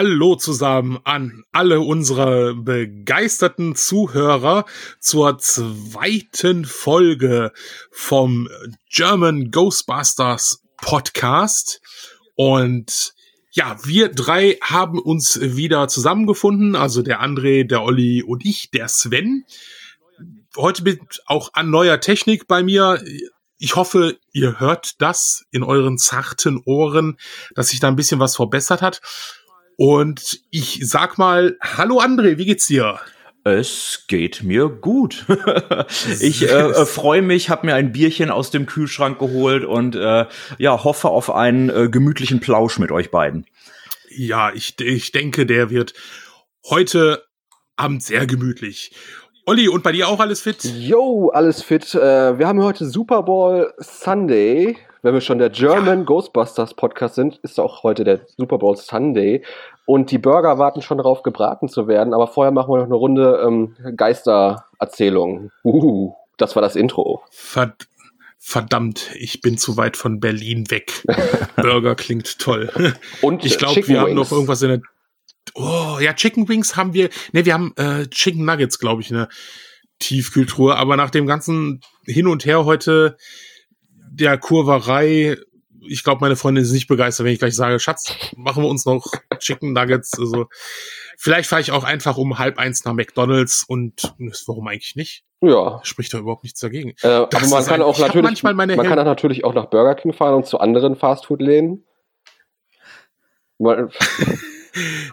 Hallo zusammen an alle unsere begeisterten Zuhörer zur zweiten Folge vom German Ghostbusters Podcast. Und ja, wir drei haben uns wieder zusammengefunden, also der André, der Olli und ich, der Sven. Heute mit auch an neuer Technik bei mir. Ich hoffe, ihr hört das in euren zarten Ohren, dass sich da ein bisschen was verbessert hat. Und ich sag mal, hallo André, wie geht's dir? Es geht mir gut. ich äh, äh, freue mich, habe mir ein Bierchen aus dem Kühlschrank geholt und äh, ja, hoffe auf einen äh, gemütlichen Plausch mit euch beiden. Ja, ich, ich denke, der wird heute Abend sehr gemütlich. Olli, und bei dir auch alles fit? Jo, alles fit. Äh, wir haben heute Super Bowl Sunday wenn wir schon der German ja. Ghostbusters Podcast sind, ist auch heute der Super Bowl Sunday. Und die Burger warten schon darauf, gebraten zu werden. Aber vorher machen wir noch eine Runde ähm, Geistererzählung. Uh, das war das Intro. Verd verdammt, ich bin zu weit von Berlin weg. Burger klingt toll. Und ich glaube, wir Wings. haben noch irgendwas in der. Oh, ja, Chicken Wings haben wir. Ne, wir haben äh, Chicken Nuggets, glaube ich, eine Tiefkühltruhe. Aber nach dem ganzen Hin und Her heute der Kurverei, ich glaube, meine Freundin ist nicht begeistert, wenn ich gleich sage, Schatz, machen wir uns noch Chicken Nuggets. Also vielleicht fahre ich auch einfach um halb eins nach McDonalds und warum eigentlich nicht? Ja. Spricht da überhaupt nichts dagegen. Äh, aber man kann ein, auch natürlich, man kann auch natürlich auch nach Burger King fahren und zu anderen Fastfood-Läden.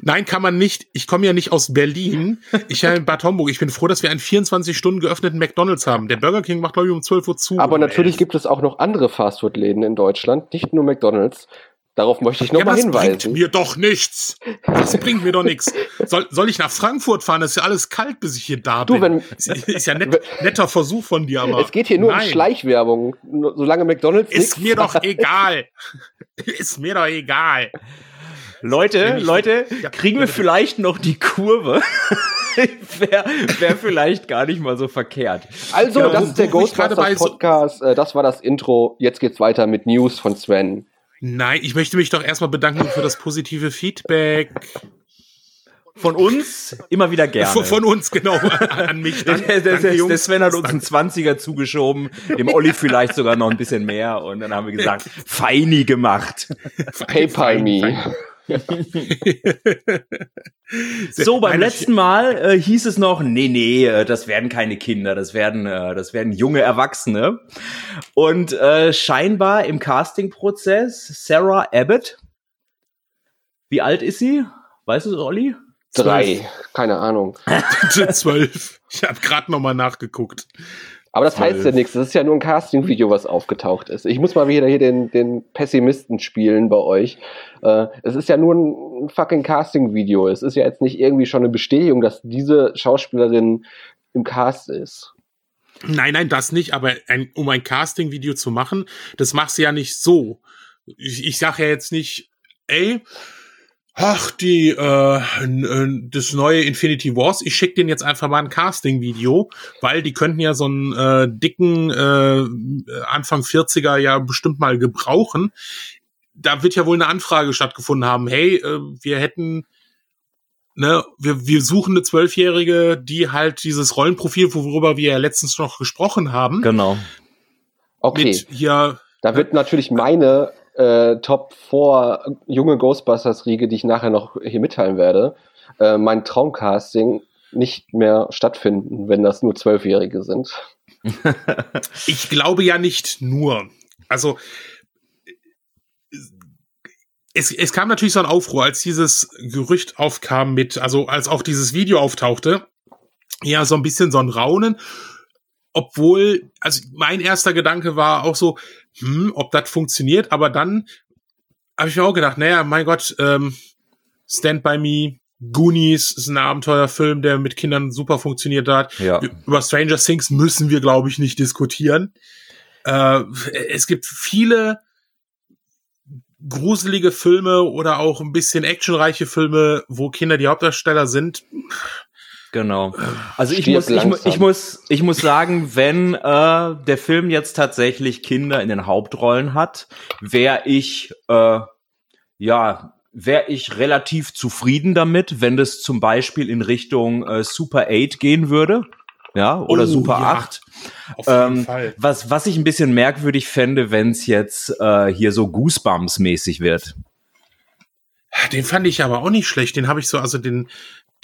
Nein, kann man nicht. Ich komme ja nicht aus Berlin. Ich bin in Bad Homburg. Ich bin froh, dass wir einen 24 Stunden geöffneten McDonalds haben. Der Burger King macht, glaube ich, um 12 Uhr zu. Aber natürlich 11. gibt es auch noch andere Fastfood-Läden in Deutschland, nicht nur McDonalds. Darauf möchte ich nochmal ja, hinweisen. Das bringt mir doch nichts. Das bringt mir doch nichts. Soll, soll ich nach Frankfurt fahren? Das ist ja alles kalt, bis ich hier da du, bin. Wenn, ist ja net, netter Versuch von dir, aber. Es geht hier nur nein. um Schleichwerbung. Solange McDonalds Ist mir doch egal. ist mir doch egal. Leute, Leute, kriegen wir vielleicht noch die Kurve? Wäre wär vielleicht gar nicht mal so verkehrt. Also, genau, das ist der Ghostbusters Podcast. Äh, das war das Intro. Jetzt geht's weiter mit News von Sven. Nein, ich möchte mich doch erstmal bedanken für das positive Feedback. Von uns immer wieder gerne. Von, von uns, genau, an mich. Dank, der, der, danke, der, Sven hat uns einen 20er zugeschoben, dem Olli vielleicht sogar noch ein bisschen mehr und dann haben wir gesagt, feini gemacht. PayPal me so, beim letzten Mal äh, hieß es noch, nee, nee, äh, das werden keine Kinder, das werden, äh, das werden junge Erwachsene. Und äh, scheinbar im Castingprozess Sarah Abbott. Wie alt ist sie? Weißt du, Olli? Drei, keine Ahnung. Zwölf. Ich habe gerade noch mal nachgeguckt. Aber das heißt ja nichts. Das ist ja nur ein Casting-Video, was aufgetaucht ist. Ich muss mal wieder hier den, den Pessimisten spielen bei euch. Äh, es ist ja nur ein fucking Casting-Video. Es ist ja jetzt nicht irgendwie schon eine Bestätigung, dass diese Schauspielerin im Cast ist. Nein, nein, das nicht. Aber ein, um ein Casting-Video zu machen, das machst du ja nicht so. Ich, ich sage ja jetzt nicht, ey, ach, die, äh, das neue Infinity Wars, ich schicke denen jetzt einfach mal ein Casting-Video, weil die könnten ja so einen äh, dicken äh, Anfang 40er ja bestimmt mal gebrauchen. Da wird ja wohl eine Anfrage stattgefunden haben, hey, äh, wir hätten Ne, wir, wir suchen eine Zwölfjährige, die halt dieses Rollenprofil, worüber wir ja letztens noch gesprochen haben. Genau. Okay. Mit hier, da wird natürlich meine äh, Top 4 junge Ghostbusters-Riege, die ich nachher noch hier mitteilen werde, äh, mein Traumcasting nicht mehr stattfinden, wenn das nur Zwölfjährige sind. ich glaube ja nicht nur. Also es, es kam natürlich so ein Aufruhr, als dieses Gerücht aufkam mit, also als auch dieses Video auftauchte, ja, so ein bisschen so ein Raunen. Obwohl, also mein erster Gedanke war auch so, hm, ob das funktioniert, aber dann habe ich mir auch gedacht, naja, mein Gott, ähm, Stand By Me, Goonies ist ein Abenteuerfilm, der mit Kindern super funktioniert hat. Ja. Über Stranger Things müssen wir, glaube ich, nicht diskutieren. Äh, es gibt viele gruselige Filme oder auch ein bisschen actionreiche Filme, wo Kinder die Hauptdarsteller sind. Genau. Also ich muss, ich, ich, muss, ich muss sagen, wenn äh, der Film jetzt tatsächlich Kinder in den Hauptrollen hat, wäre ich äh, ja wäre ich relativ zufrieden damit, wenn das zum Beispiel in Richtung äh, Super 8 gehen würde. Ja, oder oh, Super ja. 8. Auf jeden ähm, Fall. Was, was ich ein bisschen merkwürdig fände, wenn es jetzt äh, hier so Goosebumps-mäßig wird. Den fand ich aber auch nicht schlecht. Den habe ich so, also den,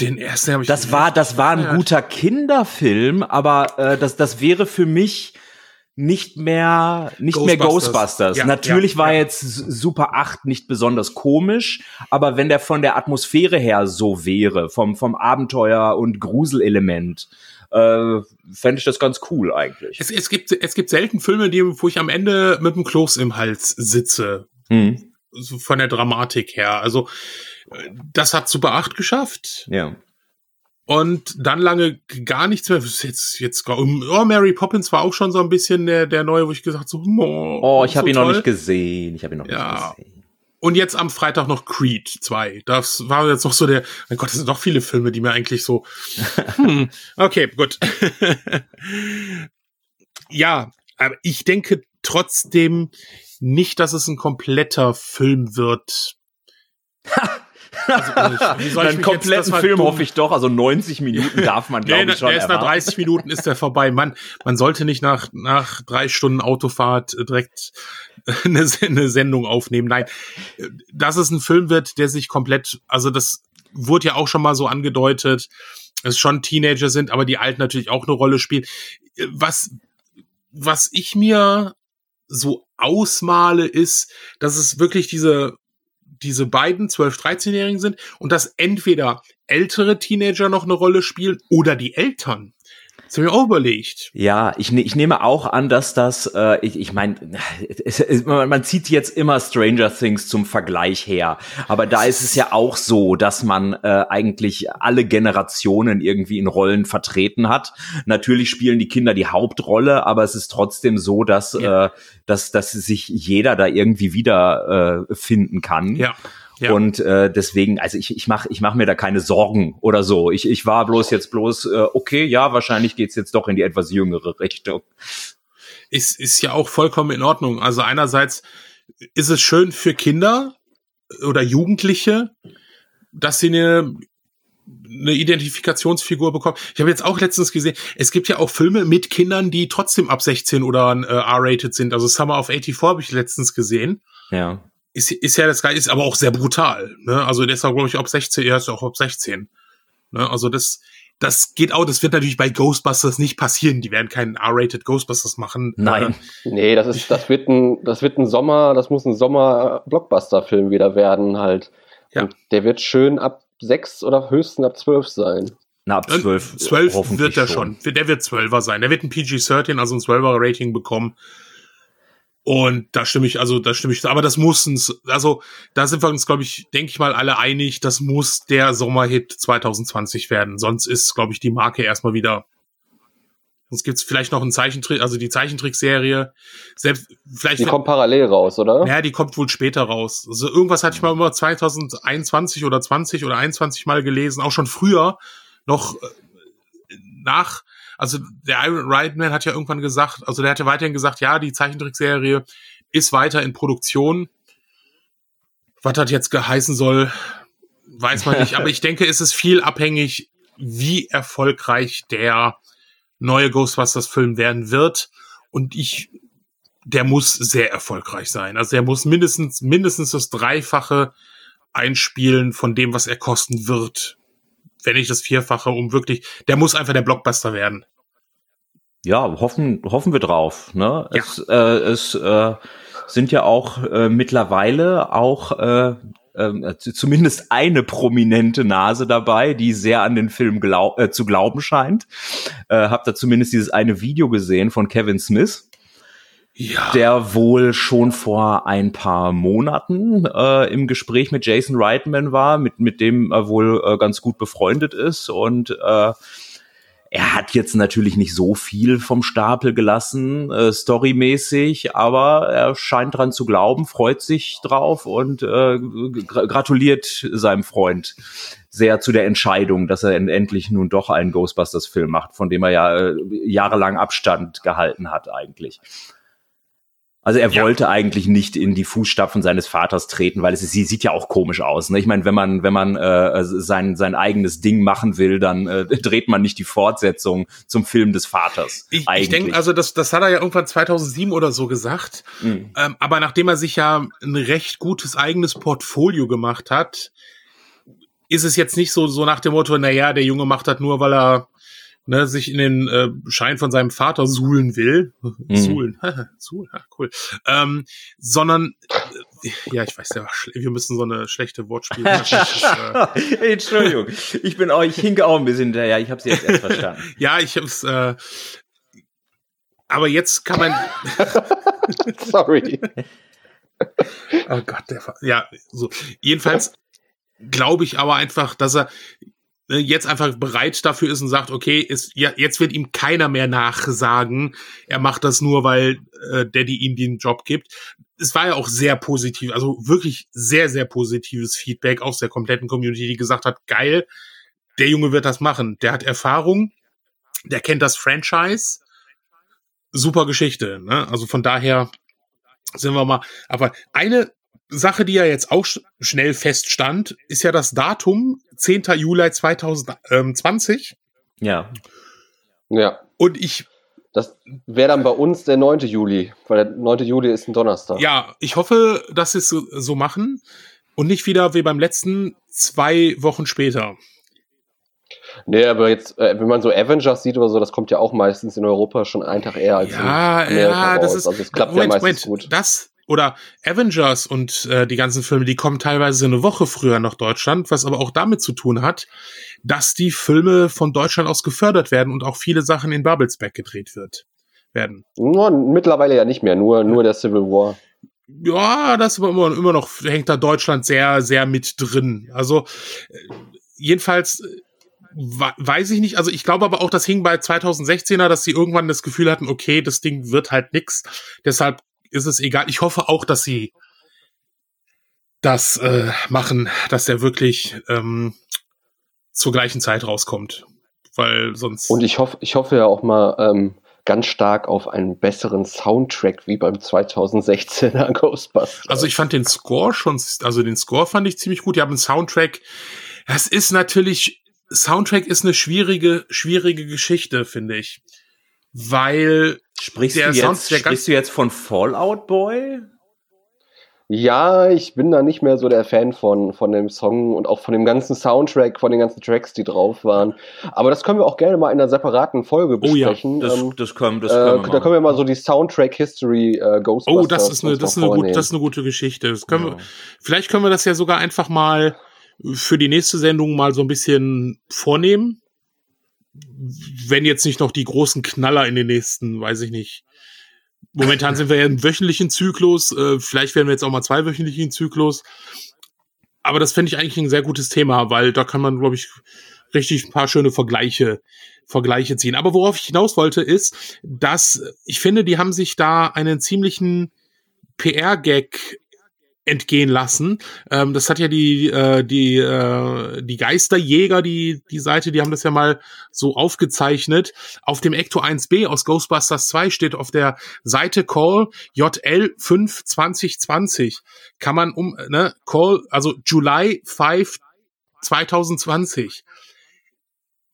den ersten habe ich. Das war, das war ein guter Kinderfilm, aber äh, das, das wäre für mich nicht mehr nicht Ghostbusters. mehr Ghostbusters. Ja, Natürlich ja, war ja. jetzt Super 8 nicht besonders komisch, aber wenn der von der Atmosphäre her so wäre, vom vom Abenteuer und Gruselelement, äh, fände ich das ganz cool eigentlich. Es, es gibt es gibt selten Filme, die wo ich am Ende mit dem Kloß im Hals sitze. Hm. So von der Dramatik her. Also das hat Super 8 geschafft. Ja. Und dann lange gar nichts mehr. Jetzt, jetzt, oh, Mary Poppins war auch schon so ein bisschen der, der neue, wo ich gesagt so, oh, oh ich habe so ihn toll. noch nicht gesehen. Ich habe ihn noch ja. nicht gesehen. Und jetzt am Freitag noch Creed 2. Das war jetzt noch so der, mein Gott, das sind doch viele Filme, die mir eigentlich so, hm, okay, gut. ja, aber ich denke trotzdem nicht, dass es ein kompletter Film wird. Also, Einen kompletten Film dumm? hoffe ich doch. Also 90 Minuten darf man, glaube nee, ich, schon der ist nach 30 Minuten ist der vorbei. Man, man sollte nicht nach, nach drei Stunden Autofahrt direkt eine, eine Sendung aufnehmen. Nein, dass es ein Film wird, der sich komplett, also das wurde ja auch schon mal so angedeutet, dass es schon Teenager sind, aber die Alten natürlich auch eine Rolle spielen. Was, was ich mir so ausmale, ist, dass es wirklich diese diese beiden 12-, 13-Jährigen sind und dass entweder ältere Teenager noch eine Rolle spielen oder die Eltern. Das habe ich auch überlegt. Ja, ich, ne, ich nehme auch an, dass das, äh, ich, ich meine, man zieht jetzt immer Stranger Things zum Vergleich her. Aber da ist es ja auch so, dass man äh, eigentlich alle Generationen irgendwie in Rollen vertreten hat. Natürlich spielen die Kinder die Hauptrolle, aber es ist trotzdem so, dass, ja. äh, dass, dass sich jeder da irgendwie wieder äh, finden kann. Ja. Ja. Und äh, deswegen, also ich, ich mache ich mach mir da keine Sorgen oder so. Ich, ich war bloß jetzt bloß, äh, okay, ja, wahrscheinlich geht's jetzt doch in die etwas jüngere Richtung. Ist, ist ja auch vollkommen in Ordnung. Also einerseits ist es schön für Kinder oder Jugendliche, dass sie eine eine Identifikationsfigur bekommen. Ich habe jetzt auch letztens gesehen, es gibt ja auch Filme mit Kindern, die trotzdem ab 16 oder äh, R-rated sind. Also Summer of 84 habe ich letztens gesehen. Ja ist, ist ja das Geile, ist aber auch sehr brutal. Ne? Also der ist auch, glaube ich, ob 16, er ist auch ob 16. Ne? Also das, das geht auch, das wird natürlich bei Ghostbusters nicht passieren. Die werden keinen R-rated Ghostbusters machen. Nein. Nee, das ist, das wird ein, das wird ein Sommer, das muss ein Sommer-Blockbuster-Film wieder werden halt. Ja. Und der wird schön ab sechs oder höchstens ab zwölf sein. Na, ab zwölf. Zwölf wird er schon. schon. Der wird zwölfer sein. Der wird ein PG-13, also ein zwölfer Rating bekommen. Und da stimme ich, also da stimme ich, aber das muss uns, also da sind wir uns, glaube ich, denke ich mal, alle einig, das muss der Sommerhit 2020 werden. Sonst ist, glaube ich, die Marke erstmal wieder. Sonst gibt's vielleicht noch einen Zeichentrick, also die Zeichentrickserie. Selbst vielleicht. Die kommt parallel raus, oder? Ja, die kommt wohl später raus. Also irgendwas hatte ich mal immer 2021 oder 20 oder 21 mal gelesen, auch schon früher, noch äh, nach also der Iron Reitman hat ja irgendwann gesagt, also der hatte weiterhin gesagt, ja, die Zeichentrickserie ist weiter in Produktion. Was das jetzt geheißen soll, weiß man nicht. Aber ich denke, es ist viel abhängig, wie erfolgreich der neue Ghostbusters-Film werden wird. Und ich, der muss sehr erfolgreich sein. Also der muss mindestens, mindestens das Dreifache einspielen von dem, was er kosten wird. Wenn nicht das Vierfache, um wirklich, der muss einfach der Blockbuster werden ja, hoffen, hoffen wir drauf. Ne? Ja. Es, äh, es äh, sind ja auch äh, mittlerweile auch äh, äh, zumindest eine prominente Nase dabei, die sehr an den Film glaub, äh, zu glauben scheint. Äh, hab da zumindest dieses eine Video gesehen von Kevin Smith. Ja. Der wohl schon vor ein paar Monaten äh, im Gespräch mit Jason Reitman war, mit, mit dem er wohl äh, ganz gut befreundet ist und äh, er hat jetzt natürlich nicht so viel vom Stapel gelassen, äh, storymäßig, aber er scheint dran zu glauben, freut sich drauf und äh, gratuliert seinem Freund sehr zu der Entscheidung, dass er endlich nun doch einen Ghostbusters-Film macht, von dem er ja äh, jahrelang Abstand gehalten hat eigentlich. Also er ja. wollte eigentlich nicht in die Fußstapfen seines Vaters treten, weil es sie sieht ja auch komisch aus. Ne? Ich meine, wenn man wenn man äh, sein sein eigenes Ding machen will, dann äh, dreht man nicht die Fortsetzung zum Film des Vaters. Ich, ich denke, also das das hat er ja irgendwann 2007 oder so gesagt. Mhm. Ähm, aber nachdem er sich ja ein recht gutes eigenes Portfolio gemacht hat, ist es jetzt nicht so so nach dem Motto, na ja, der Junge macht das nur, weil er ne, sich in den äh, Schein von seinem Vater suhlen will. Mhm. Suhlen, suhlen, ja, cool. Ähm, sondern, äh, ja, ich weiß ja, wir müssen so eine schlechte Wortspiel. äh, Entschuldigung, ich bin auch, ich hinke auch ein bisschen hinterher. Ich habe sie jetzt erst verstanden. ja, ich hab's. Äh, aber jetzt kann man. Sorry. oh Gott, der. Ja, so. Jedenfalls glaube ich aber einfach, dass er jetzt einfach bereit dafür ist und sagt, okay, ist, ja, jetzt wird ihm keiner mehr nachsagen, er macht das nur, weil äh, Daddy ihm den Job gibt. Es war ja auch sehr positiv, also wirklich sehr, sehr positives Feedback aus der kompletten Community, die gesagt hat, geil, der Junge wird das machen. Der hat Erfahrung, der kennt das Franchise. Super Geschichte, ne? Also von daher sind wir mal. Aber eine Sache, die ja jetzt auch sch schnell feststand, ist ja das Datum 10. Juli 2020. Ja. Ja. Und ich. Das wäre dann bei uns der 9. Juli, weil der 9. Juli ist ein Donnerstag. Ja, ich hoffe, dass sie es so, so machen und nicht wieder wie beim letzten zwei Wochen später. Nee, aber jetzt, äh, wenn man so Avengers sieht oder so, das kommt ja auch meistens in Europa schon einen Tag eher als ja, in Amerika ja, das ist, also es klappt Moment, ja meistens Moment, gut. Das oder Avengers und äh, die ganzen Filme, die kommen teilweise eine Woche früher nach Deutschland, was aber auch damit zu tun hat, dass die Filme von Deutschland aus gefördert werden und auch viele Sachen in Babelsberg gedreht wird werden. Nur, mittlerweile ja nicht mehr, nur, nur der Civil War. Ja, das ist immer, immer noch, hängt da Deutschland sehr, sehr mit drin. Also, äh, jedenfalls, äh, weiß ich nicht. Also ich glaube aber auch, das hing bei 2016er, dass sie irgendwann das Gefühl hatten, okay, das Ding wird halt nix. Deshalb ist es egal. Ich hoffe auch, dass sie das äh, machen, dass der wirklich ähm, zur gleichen Zeit rauskommt. Weil sonst. Und ich hoffe, ich hoffe ja auch mal ähm, ganz stark auf einen besseren Soundtrack wie beim 2016er Ghostbusters. Also ich fand den Score schon, also den Score fand ich ziemlich gut. Die haben einen Soundtrack. Das ist natürlich, Soundtrack ist eine schwierige, schwierige Geschichte, finde ich. Weil Sprichst, der du, jetzt, Sound, der sprichst du jetzt von Fallout Boy? Ja, ich bin da nicht mehr so der Fan von, von dem Song und auch von dem ganzen Soundtrack, von den ganzen Tracks, die drauf waren. Aber das können wir auch gerne mal in einer separaten Folge besprechen. Oh ja, das, ähm, das können, das können äh, wir Da können wir mal so die Soundtrack-History äh, Ghostbusters Oh, das ist eine, das ist eine, gut, das ist eine gute Geschichte. Das können ja. wir, vielleicht können wir das ja sogar einfach mal für die nächste Sendung mal so ein bisschen vornehmen wenn jetzt nicht noch die großen Knaller in den nächsten, weiß ich nicht. Momentan sind wir ja im wöchentlichen Zyklus, äh, vielleicht werden wir jetzt auch mal zweiwöchentlichen Zyklus. Aber das fände ich eigentlich ein sehr gutes Thema, weil da kann man, glaube ich, richtig ein paar schöne Vergleiche, Vergleiche ziehen. Aber worauf ich hinaus wollte, ist, dass ich finde, die haben sich da einen ziemlichen PR-Gag entgehen lassen. Ähm, das hat ja die äh, die äh, die Geisterjäger, die die Seite, die haben das ja mal so aufgezeichnet. Auf dem Ecto 1B aus Ghostbusters 2 steht auf der Seite Call JL 5 2020 kann man um ne Call also July 5 2020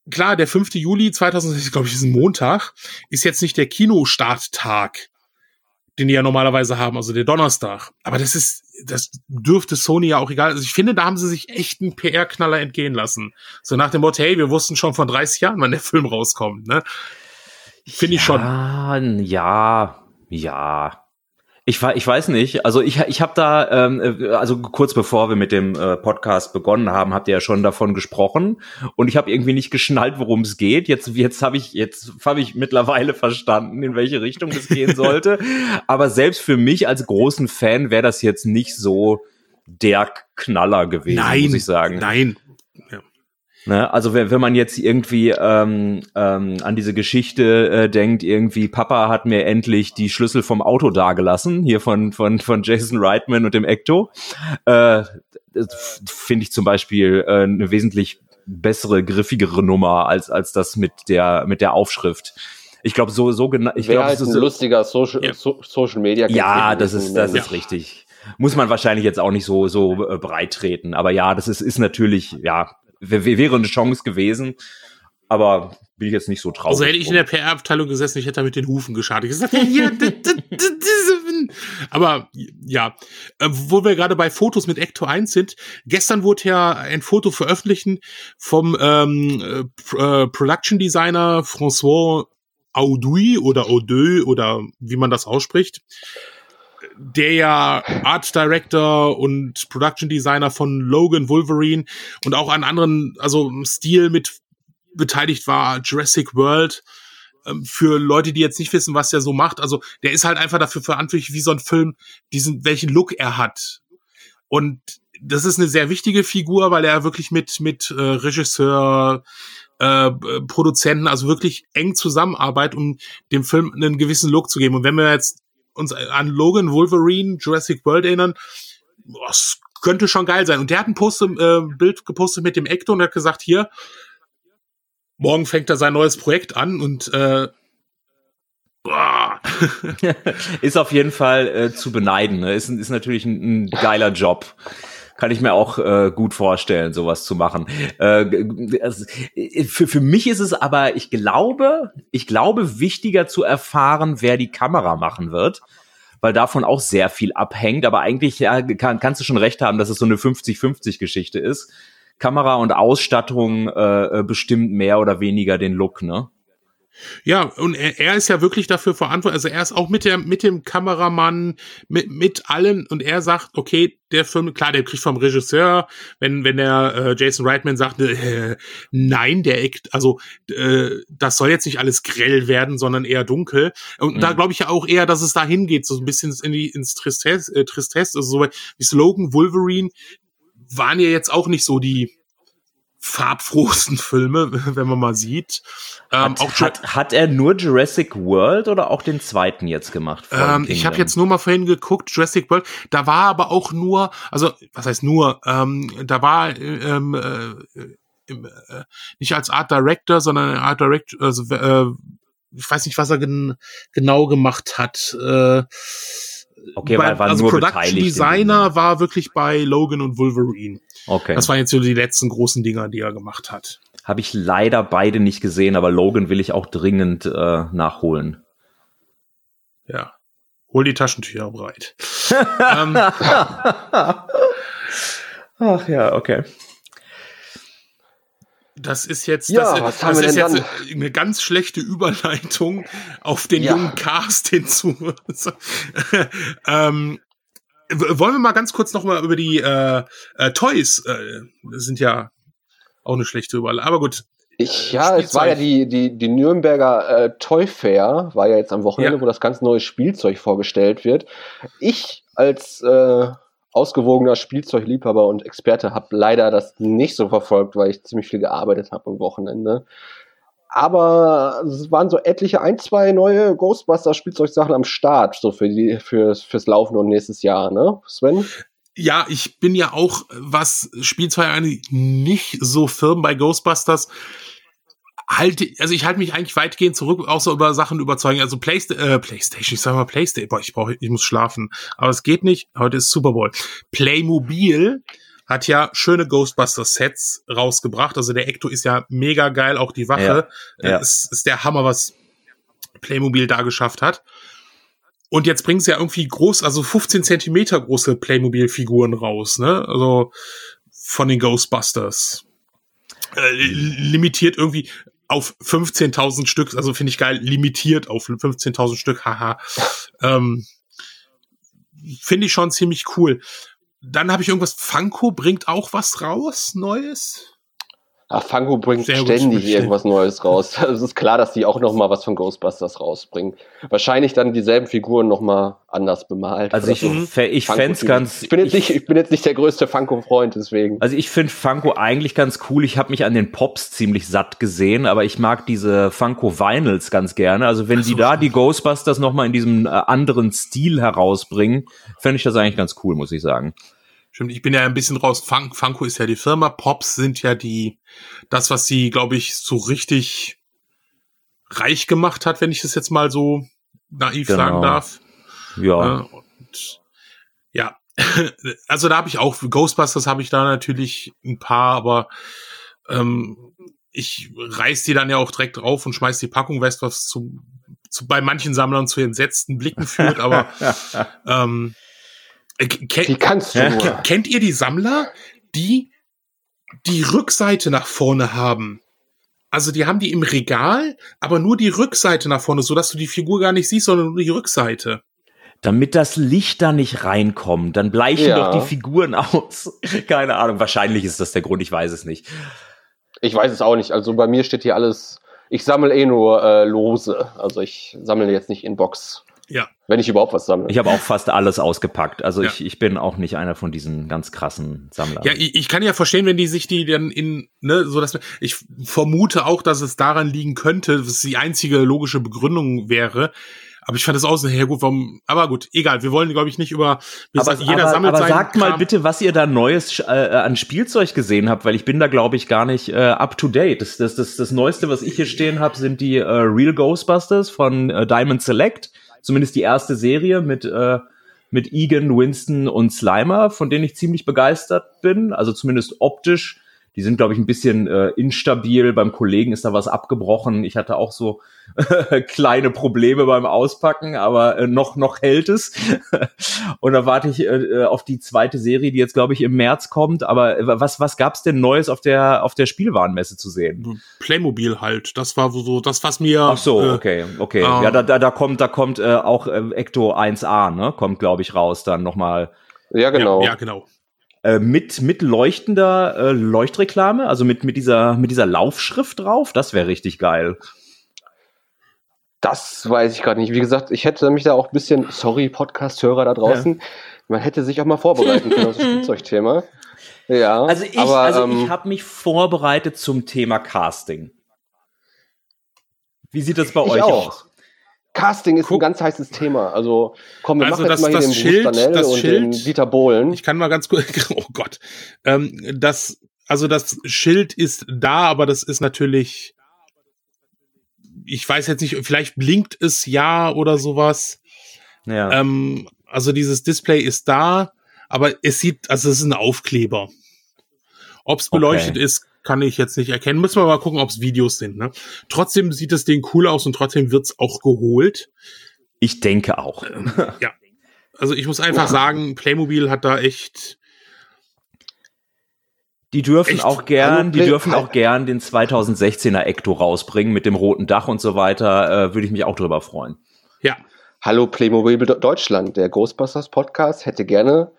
klar, der 5. Juli 2020, glaube ich, ist ein Montag, ist jetzt nicht der Kinostarttag den die ja normalerweise haben, also der Donnerstag. Aber das ist, das dürfte Sony ja auch egal. Also ich finde, da haben sie sich echt einen PR-Knaller entgehen lassen. So nach dem Motto, hey, wir wussten schon vor 30 Jahren, wann der Film rauskommt, ne? Finde ich schon. Ja, ja. Ich, ich weiß nicht. Also ich, ich habe da, ähm, äh, also kurz bevor wir mit dem äh, Podcast begonnen haben, habt ihr ja schon davon gesprochen und ich habe irgendwie nicht geschnallt, worum es geht. Jetzt, jetzt habe ich, jetzt habe ich mittlerweile verstanden, in welche Richtung es gehen sollte. Aber selbst für mich als großen Fan wäre das jetzt nicht so der Knaller gewesen, nein, muss ich sagen. Nein, Ne? Also wenn, wenn man jetzt irgendwie ähm, ähm, an diese Geschichte äh, denkt, irgendwie Papa hat mir endlich die Schlüssel vom Auto dagelassen, hier von von von Jason Reitman und dem Ecto, äh, finde ich zum Beispiel äh, eine wesentlich bessere, griffigere Nummer als als das mit der mit der Aufschrift Ich glaube, so, so genau. Ich Wäre glaube, halt ein ist, lustiger Social, Ja. so, Social Media ja, das ist, das Ja. ist richtig. Muss man wahrscheinlich jetzt auch nicht so, so äh, breit treten. Aber ja, das ist, ist natürlich, ja, wäre eine Chance gewesen. Aber bin ich jetzt nicht so traurig. Also hätte ich in der PR-Abteilung gesessen, ich hätte da mit den Hufen geschadet. Ich gesagt, hier, aber ja, äh, wo wir gerade bei Fotos mit Ecto 1 sind, gestern wurde ja ein Foto veröffentlicht vom ähm, äh, äh, Production Designer François Audouy oder Audeux oder wie man das ausspricht, der ja Art Director und Production Designer von Logan Wolverine und auch an anderen, also Stil mit beteiligt war, Jurassic World. Ähm, Für Leute, die jetzt nicht wissen, was der so macht, also der ist halt einfach dafür verantwortlich, wie so ein Film, diesen, welchen Look er hat. Und das ist eine sehr wichtige Figur, weil er wirklich mit, mit äh, Regisseur, äh, Produzenten, also wirklich eng zusammenarbeitet, um dem Film einen gewissen Look zu geben. Und wenn wir jetzt uns an Logan, Wolverine, Jurassic World erinnern, es könnte schon geil sein. Und der hat ein Post, äh, Bild gepostet mit dem Ecto und hat gesagt, hier, morgen fängt er sein neues Projekt an und äh, ist auf jeden Fall äh, zu beneiden. Ne? Ist, ist natürlich ein, ein geiler Job. Kann ich mir auch äh, gut vorstellen, sowas zu machen. Äh, also, äh, für, für mich ist es aber, ich glaube, ich glaube, wichtiger zu erfahren, wer die Kamera machen wird, weil davon auch sehr viel abhängt. Aber eigentlich ja, kann, kannst du schon recht haben, dass es so eine 50-50-Geschichte ist. Kamera und Ausstattung äh, äh, bestimmt mehr oder weniger den Look, ne? Ja, und er, er ist ja wirklich dafür verantwortlich. Also er ist auch mit der, mit dem Kameramann, mit, mit allen und er sagt, okay, der Film, klar, der kriegt vom Regisseur, wenn, wenn der äh, Jason Reitman sagt, äh, nein, der Act, also äh, das soll jetzt nicht alles grell werden, sondern eher dunkel. Und Mhm. da glaube ich ja auch eher, dass es dahin geht, so ein bisschen in die, ins Tristesse, äh, Tristesse, also so wie Slogan, Wolverine, waren ja jetzt auch nicht so die farbfrohsten Filme, wenn man mal sieht. Ähm, Hat, auch hat, hat er nur Jurassic World oder auch den zweiten jetzt gemacht? Ähm, ich habe jetzt nur mal vorhin geguckt, Jurassic World. Da war aber auch nur, also was heißt nur, ähm, da war ähm, äh, äh, nicht als Art Director, sondern Art Director, also äh, ich weiß nicht, was er gen genau gemacht hat. Äh, Okay, weil war also nur Production beteiligt. Designer war wirklich bei Logan und Wolverine. Okay. Das waren jetzt so die letzten großen Dinger, die er gemacht hat. Habe ich leider beide nicht gesehen, aber Logan will ich auch dringend äh, nachholen. Ja. Hol die Taschentücher bereit. ähm, Ach ja, okay. Das ist jetzt, Ja, das, was haben das wir ist denn jetzt eine ganz schlechte Überleitung auf den Ja. jungen Cast hinzu. ähm, wollen wir mal ganz kurz noch mal über die äh, äh, Toys, äh, das sind ja auch eine schlechte Überleitung, aber gut. Ich, ja, es war ja Spielzeug. die, die, die Nürnberger äh, Toy Fair, war ja jetzt am Wochenende, Ja. wo das ganz neue Spielzeug vorgestellt wird. Ich als äh, ausgewogener Spielzeugliebhaber und Experte habe leider das nicht so verfolgt, weil ich ziemlich viel gearbeitet habe am Wochenende. Aber es waren so etliche ein, zwei neue Ghostbuster-Spielzeugsachen am Start, so für die, fürs, fürs Laufen und nächstes Jahr, ne, Sven? Ja, ich bin ja auch, was Spielzeug angeht, nicht so firm bei Ghostbusters. Halte, also ich halte mich eigentlich weitgehend zurück, außer über Sachen überzeugen. Also Playsta äh, PlayStation, ich sag mal PlayStation, boah, ich brauche, ich muss schlafen. Aber es geht nicht. Heute ist Super Bowl. Playmobil hat ja schöne Ghostbusters-Sets rausgebracht. Also der Ecto ist ja mega geil, auch die Wache. Ja, ja. Äh, ist, ist der Hammer, was Playmobil da geschafft hat. Und jetzt bringen sie ja irgendwie groß, also 15 Zentimeter große Playmobil-Figuren raus, ne? Also von den Ghostbusters. Äh, limitiert irgendwie auf 15.000 Stück, also finde ich geil, limitiert auf 15.000 Stück, haha. ähm, finde ich schon ziemlich cool. Dann habe ich irgendwas, Funko bringt auch was raus, Neues. Ach, Funko bringt Sehr ständig irgendwas Neues raus. Es ist klar, dass die auch noch mal was von Ghostbusters rausbringen. Wahrscheinlich dann dieselben Figuren noch mal anders bemalt. Also ich, so. ich Typ. ganz. Ich bin jetzt nicht, ich bin jetzt nicht der größte Funko-Freund, deswegen. Also ich finde Funko eigentlich ganz cool. Ich habe mich an den Pops ziemlich satt gesehen, aber ich mag diese Funko Vinyls ganz gerne. Also wenn Ach so. die da die Ghostbusters noch mal in diesem äh, anderen Stil herausbringen, fände ich das eigentlich ganz cool, muss ich sagen. Stimmt, ich bin ja ein bisschen raus. Fun Funko ist ja die Firma. Pops sind ja die, das, was sie, glaube ich, so richtig reich gemacht hat, wenn ich das jetzt mal so naiv genau. sagen darf. Ja. Und, ja, also da habe ich auch Ghostbusters habe ich da natürlich ein paar, aber ähm, ich reiß die dann ja auch direkt drauf und schmeiß die Packung, weißt was zu, zu bei manchen Sammlern zu entsetzten Blicken führt, aber ähm, äh, kennt, die kannst du nur. kennt ihr die Sammler, die die Rückseite nach vorne haben? Also die haben die im Regal, aber nur die Rückseite nach vorne, so dass du die Figur gar nicht siehst, sondern nur die Rückseite. Damit das Licht da nicht reinkommt, dann bleichen ja. doch die Figuren aus. Keine Ahnung, wahrscheinlich ist das der Grund, ich weiß es nicht. Ich weiß es auch nicht. Also bei mir steht hier alles, ich sammle eh nur äh, lose. Also ich sammle jetzt nicht in Box. Ja. Wenn ich überhaupt was sammle. Ich habe auch fast alles ausgepackt. Also ja. ich, ich bin auch nicht einer von diesen ganz krassen Sammlern. Ja, ich, ich kann ja verstehen, wenn die sich die dann in, ne, so dass ich vermute auch, dass es daran liegen könnte, dass die einzige logische Begründung wäre, aber ich fand das auch so, ja gut, warum, aber gut, egal, wir wollen, glaube ich, nicht über, aber, jeder aber, sammelt aber sagt Kram. mal bitte, was ihr da Neues äh, an Spielzeug gesehen habt, weil ich bin da, glaube ich, gar nicht äh, up to date. Das, das, das, das Neueste, was ich hier stehen habe, sind die äh, Real Ghostbusters von äh, Diamond Select. Zumindest die erste Serie mit, äh, mit Egan, Winston und Slimer, von denen ich ziemlich begeistert bin. Also zumindest optisch die sind, glaube ich, ein bisschen äh, instabil. Beim Kollegen ist da was abgebrochen. Ich hatte auch so kleine Probleme beim Auspacken, aber äh, noch, noch hält es. und da warte ich äh, auf die zweite Serie, die jetzt, glaube ich, im März kommt. Aber äh, was, was gab's denn Neues auf der, auf der Spielwarenmesse zu sehen? Playmobil halt. Das war so das, was mir. Ach so, äh, okay, okay. Äh, ja, da, da, da kommt, da kommt äh, auch äh, Ecto 1A, ne? Kommt, glaube ich, raus dann nochmal. Ja, genau. Ja, ja genau. Äh, mit, mit leuchtender äh, Leuchtreklame, also mit, mit, dieser, mit dieser Laufschrift drauf. Das wäre richtig geil. Das weiß ich gerade nicht. Wie gesagt, ich hätte mich da auch ein bisschen, sorry, Podcast-Hörer da draußen, ja. man hätte sich auch mal vorbereiten können auf das Spielzeugthema. Ja, also ich, aber, also ähm, ich habe mich vorbereitet zum Thema Casting. Wie sieht das bei euch auch. aus? Casting ist Guck. ein ganz heißes Thema. Also komm, wir also machen das, jetzt mal hier den Schild, Bruce das und Schild, den Dieter Bohlen. Ich kann mal ganz kurz, oh Gott, ähm, das, also das Schild ist da, aber das ist natürlich, ich weiß jetzt nicht, vielleicht blinkt es ja oder sowas. Ja. Ähm, also dieses Display ist da, aber es sieht, also es ist ein Aufkleber. Ob es beleuchtet okay. ist, kann ich jetzt nicht erkennen. Müssen wir mal gucken, ob es Videos sind. Ne? Trotzdem sieht das Ding cool aus und trotzdem wird's auch geholt. Ich denke auch. Ähm, ja. Also ich muss einfach sagen, Playmobil hat da echt. Die dürfen echt? auch gern, die dürfen auch gern den 2016er Ecto rausbringen mit dem roten Dach und so weiter. Äh, Würde ich mich auch drüber freuen. Ja. Hallo Playmobil Deutschland, der Ghostbusters Podcast hätte gerne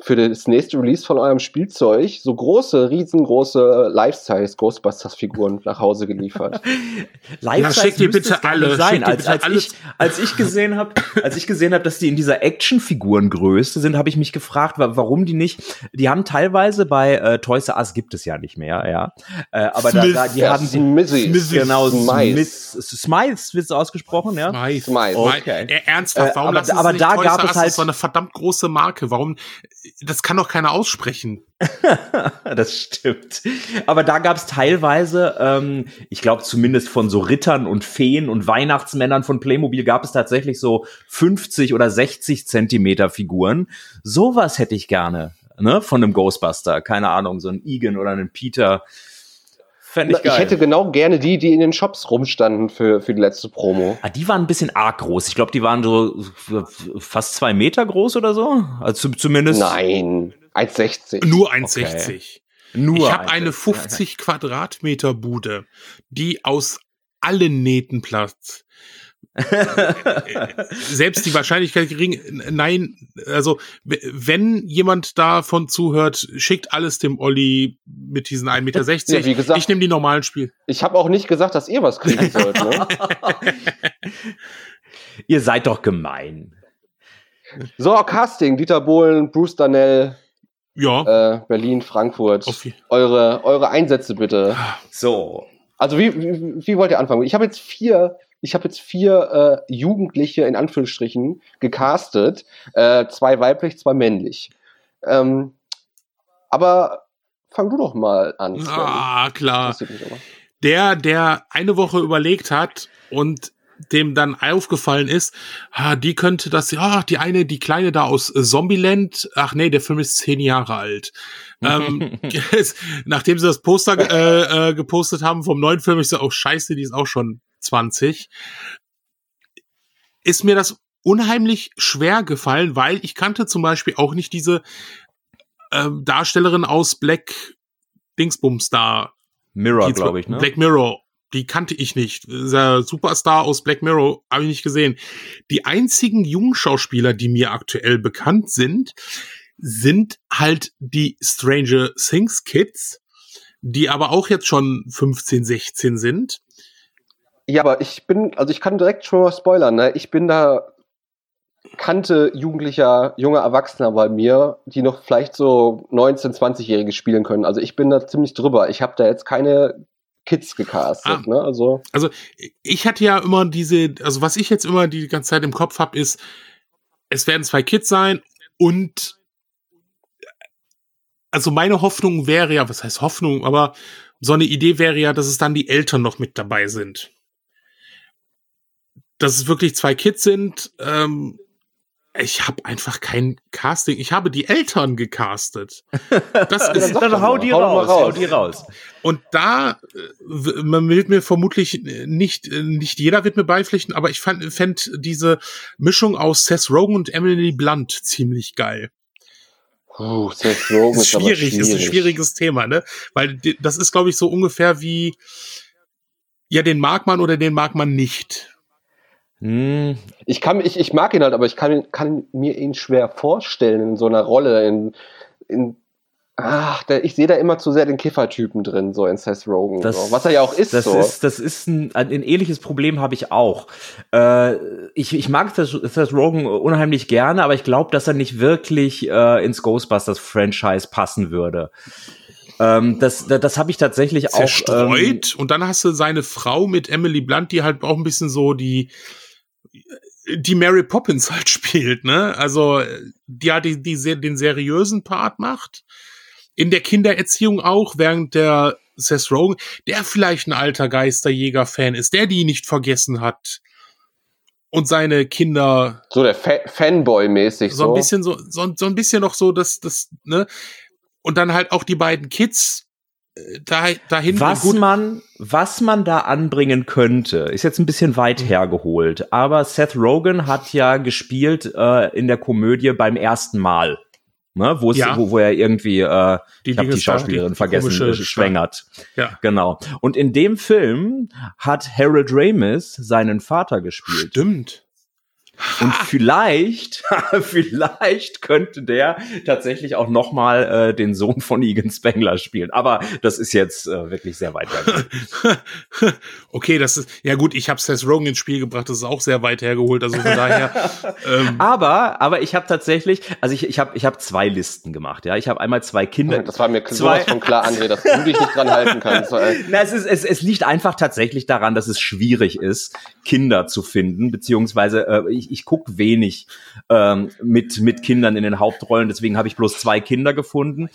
für das nächste Release von eurem Spielzeug so große, riesengroße Life-Size Ghostbusters-Figuren nach Hause geliefert. Life-Size schickt ihr bitte alle. Sein. Als, als, ich, als ich gesehen habe, als ich gesehen habe, dass die in dieser Action-Figurengröße sind, habe ich mich gefragt, warum die nicht. Die haben teilweise bei äh, Toys R Us gibt es ja nicht mehr, ja. Äh, aber da, da, die ja, haben die Smiths. genau Smiths. Smiths wird es ausgesprochen, ja. Smith. Smith. Okay. Ernsthaft, warum äh, aber, aber da gab es halt so eine verdammt große Marke. Warum? Das kann doch keiner aussprechen. das stimmt. Aber da gab es teilweise, ähm, ich glaube zumindest von so Rittern und Feen und Weihnachtsmännern von Playmobil gab es tatsächlich so 50 oder 60 Zentimeter Figuren. Sowas hätte ich gerne, ne, von einem Ghostbuster. Keine Ahnung, so ein Egan oder ein Peter. Fände ich, geil. ich hätte genau gerne die, die in den Shops rumstanden für, für die letzte Promo. Ah, die waren ein bisschen arg groß. Ich glaube, die waren so fast zwei Meter groß oder so. Also zumindest. Nein, 1,60. Nur 1,60. Okay. Nur ich habe eine 50 Quadratmeter Bude, die aus allen Nähten platzt. Selbst die Wahrscheinlichkeit gering, nein, also wenn jemand davon zuhört, schickt alles dem Olli mit diesen 1,60 Meter. Ja, wie gesagt, ich nehme die normalen Spiel. Ich habe auch nicht gesagt, dass ihr was kriegen sollt. Ne? ihr seid doch gemein. So, Casting, Dieter Bohlen, Bruce Danell, ja. Äh, Berlin, Frankfurt. Eure, eure Einsätze bitte. So. Also wie, wie, wie wollt ihr anfangen? Ich habe jetzt vier ich habe jetzt vier äh, Jugendliche in Anführungsstrichen gecastet, äh, zwei weiblich, zwei männlich. Ähm, aber fang du doch mal an. Ah, klar. der, der eine Woche überlegt hat und dem dann aufgefallen ist, ah, die könnte das, ja, die eine, die kleine da aus Zombieland, ach nee, der Film ist zehn Jahre alt. ähm, nachdem sie das Poster äh, äh, gepostet haben vom neuen Film, ich so, oh scheiße, die ist auch schon 20. Ist mir das unheimlich schwer gefallen, weil ich kannte zum Beispiel auch nicht diese ähm, Darstellerin aus Black Dingsbums da. Mirror, glaube ich, ne? Black Mirror. Die kannte ich nicht. Der Superstar aus Black Mirror habe ich nicht gesehen. Die einzigen Jungschauspieler, die mir aktuell bekannt sind, sind halt die Stranger Things Kids, die aber auch jetzt schon 15, 16 sind. Ja, aber ich bin, also ich kann direkt schon mal spoilern, ne? Ich bin da kannte jugendlicher, junger Erwachsener bei mir, die noch vielleicht so 19-, 20-Jährige spielen können. Also ich bin da ziemlich drüber. Ich habe da jetzt keine Kids gecastet, ah, ne? Also, also ich hatte ja immer diese, also was ich jetzt immer die ganze Zeit im Kopf habe, ist, es werden zwei Kids sein und also meine Hoffnung wäre ja, was heißt Hoffnung, aber so eine Idee wäre ja, dass es dann die Eltern noch mit dabei sind. Dass es wirklich zwei Kids sind, ähm, ich habe einfach kein Casting. Ich habe die Eltern gecastet. Das ist, dann, dann hau die hau raus, raus, hau die raus. Und da äh, man wird mir vermutlich nicht nicht jeder wird mir beipflichten, aber ich fand fänd diese Mischung aus Seth Rogen und Emily Blunt ziemlich geil. Uh, Seth Rogen ist, schwierig, ist, schwierig. ist ein schwieriges Thema, ne? Weil das ist, glaube ich, so ungefähr wie ja, den mag man oder den mag man nicht. Hm. Ich, kann, ich, ich mag ihn halt, aber ich kann, kann mir ihn schwer vorstellen in so einer Rolle. In, in, ach, der, ich sehe da immer zu sehr den Kiffertypen drin, so in Seth Rogen. Das, so. Was er ja auch ist. Das so. ist, das ist ein, ein ähnliches Problem habe ich auch. Äh, ich, ich mag Seth, Seth Rogen unheimlich gerne, aber ich glaube, dass er nicht wirklich äh, ins Ghostbusters-Franchise passen würde. Ähm, das das, das habe ich tatsächlich Zerstreut. auch. Zerstreut. Ähm, und dann hast du seine Frau mit Emily Blunt, die halt auch ein bisschen so die die Mary Poppins halt spielt, ne? Also, die hat die, die, den seriösen Part macht. In der Kindererziehung auch, während der Seth Rogen, der vielleicht ein alter Geisterjäger-Fan ist, der die nicht vergessen hat. Und seine Kinder. So der Fa Fanboy-mäßig. So ein bisschen so, so, so ein bisschen noch so, dass, das, ne? Und dann halt auch die beiden Kids, da, dahin. Was man, was man da anbringen könnte, ist jetzt ein bisschen weit mhm. hergeholt, aber Seth Rogen hat ja gespielt äh, in der Komödie beim ersten Mal. Ne, wo, ja. wo, wo er irgendwie, äh, die ich habe die Schauspielerin die, vergessen, die schwängert. Ja. Genau. Und in dem Film hat Harold Ramis seinen Vater gespielt. Stimmt. Und vielleicht, vielleicht könnte der tatsächlich auch noch mal äh, den Sohn von Egan Spengler spielen. Aber das ist jetzt äh, wirklich sehr weit hergeholt. okay, das ist ja gut. Ich habe Seth Rogen ins Spiel gebracht. Das ist auch sehr weit hergeholt. Also von daher. ähm. Aber, aber ich habe tatsächlich, also ich, ich habe, ich habe zwei Listen gemacht. Ja, ich habe einmal zwei Kinder. Das war mir zwei von klar, André, dass du dich nicht dran halten kannst. Na, es ist, es, es liegt einfach tatsächlich daran, dass es schwierig ist, Kinder zu finden, beziehungsweise äh, ich, ich, gucke wenig ähm, mit, mit Kindern in den Hauptrollen, deswegen habe ich bloß zwei Kinder gefunden.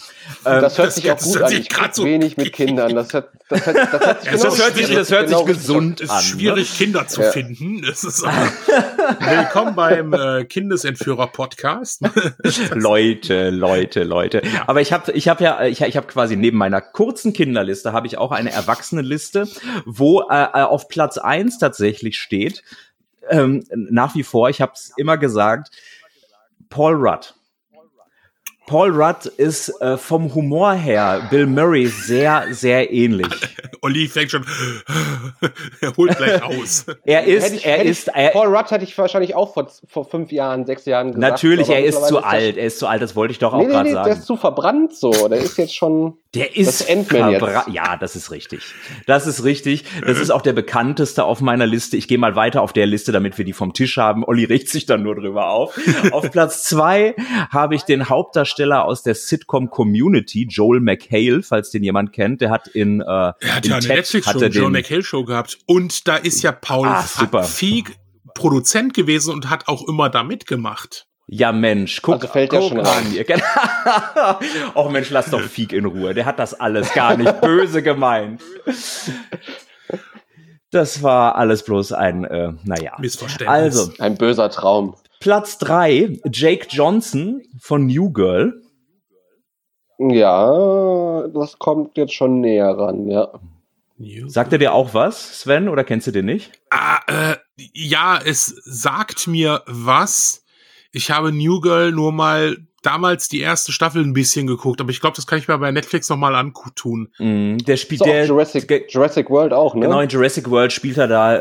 Ähm, das hört sich auch gut an. Ich gucke so wenig mit Kindern. Das hört, das hört, das hört sich, genau das hört sich, das hört sich genau gesund an. Es ist schwierig, ne? Kinder zu ja. finden. Es ist Willkommen beim äh, Kindesentführer-Podcast. Leute, Leute, Leute. Ja. Aber ich habe ich hab ja, ich, ich habe quasi neben meiner kurzen Kinderliste habe ich auch eine Erwachsenenliste, wo äh, äh auf Platz eins tatsächlich steht, ähm, nach wie vor, ich habe es immer gesagt, Paul Rudd. Paul Rudd ist äh, vom Humor her Bill Murray sehr, sehr ähnlich. Olli fängt schon, er holt gleich aus. er ist, ich, er ist, er, Paul Rudd hätte ich wahrscheinlich auch vor, vor fünf Jahren, sechs Jahren gesagt. Natürlich, er ist zu alt, er ist zu alt, das wollte ich doch auch nee, gerade nee, sagen. Der ist zu verbrannt so, der ist jetzt schon. Der ist verbrannt. Ja, das ist richtig. Das ist richtig. Das ist auch der bekannteste auf meiner Liste. Ich gehe mal weiter auf der Liste, damit wir die vom Tisch haben. Olli regt sich dann nur drüber auf. auf Platz zwei habe ich den Hauptdarsteller aus der Sitcom Community, Joel McHale, falls den jemand kennt. Der hat in, äh, er hat ja eine Netflix-Show, Joel McHale Show gehabt. Und da ist ja Paul ah, Feig Produzent gewesen und hat auch immer da mitgemacht. Ja, Mensch, guck, Also fällt guck der schon an. Och Mensch, lass doch Fiek in Ruhe. Der hat das alles gar nicht böse gemeint. Das war alles bloß ein, äh, naja. Missverständnis. Also, Ein böser Traum. Platz drei Jake Johnson von New Girl. Ja, das kommt jetzt schon näher ran, ja. Sagt er dir auch was, Sven, oder kennst du den nicht? Ah, äh, ja, es sagt mir was. Ich habe New Girl nur mal damals die erste Staffel ein bisschen geguckt, aber ich glaube, das kann ich mir bei Netflix noch mal antun. Mm, der spielt der Jurassic, Jurassic World auch, ne? Genau, in Jurassic World spielt er da